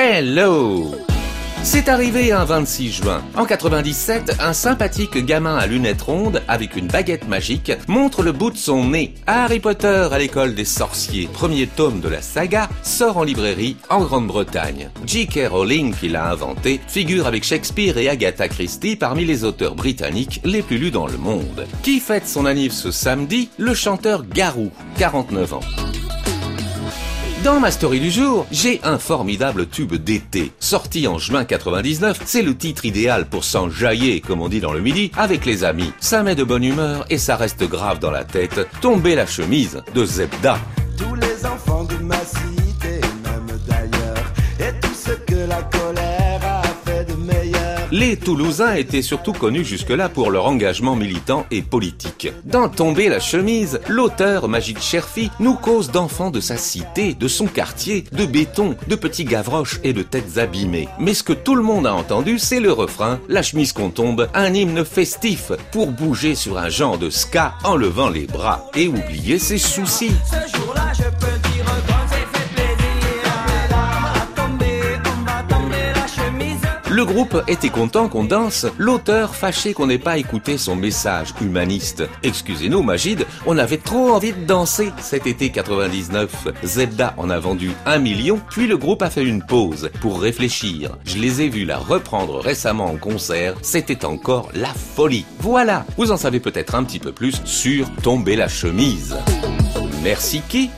Hello c'est arrivé un 26 juin. En 97, un sympathique gamin à lunettes rondes avec une baguette magique montre le bout de son nez. Harry Potter à l'école des sorciers, premier tome de la saga, sort en librairie en Grande-Bretagne. J.K. Rowling, qui l'a inventé, figure avec Shakespeare et Agatha Christie parmi les auteurs britanniques les plus lus dans le monde. Qui fête son anniversaire ce samedi? Le chanteur Garou, 49 ans. Dans ma story du jour, j'ai un formidable tube d'été. Sorti en juin 99, c'est le titre idéal pour s'enjailler, comme on dit dans le midi, avec les amis. Ça met de bonne humeur et ça reste grave dans la tête. Tomber la chemise de Zebda. Les Toulousains étaient surtout connus jusque-là pour leur engagement militant et politique. Dans Tomber la chemise, l'auteur Magic Cherfi nous cause d'enfants de sa cité, de son quartier, de béton, de petits gavroches et de têtes abîmées. Mais ce que tout le monde a entendu, c'est le refrain La chemise qu'on tombe, un hymne festif pour bouger sur un genre de ska en levant les bras et oublier ses soucis. Le groupe était content qu'on danse, l'auteur fâché qu'on n'ait pas écouté son message humaniste. Excusez-nous Magide, on avait trop envie de danser cet été 99. Zebda en a vendu un million, puis le groupe a fait une pause pour réfléchir. Je les ai vus la reprendre récemment en concert, c'était encore la folie. Voilà, vous en savez peut-être un petit peu plus sur Tomber la chemise. Merci qui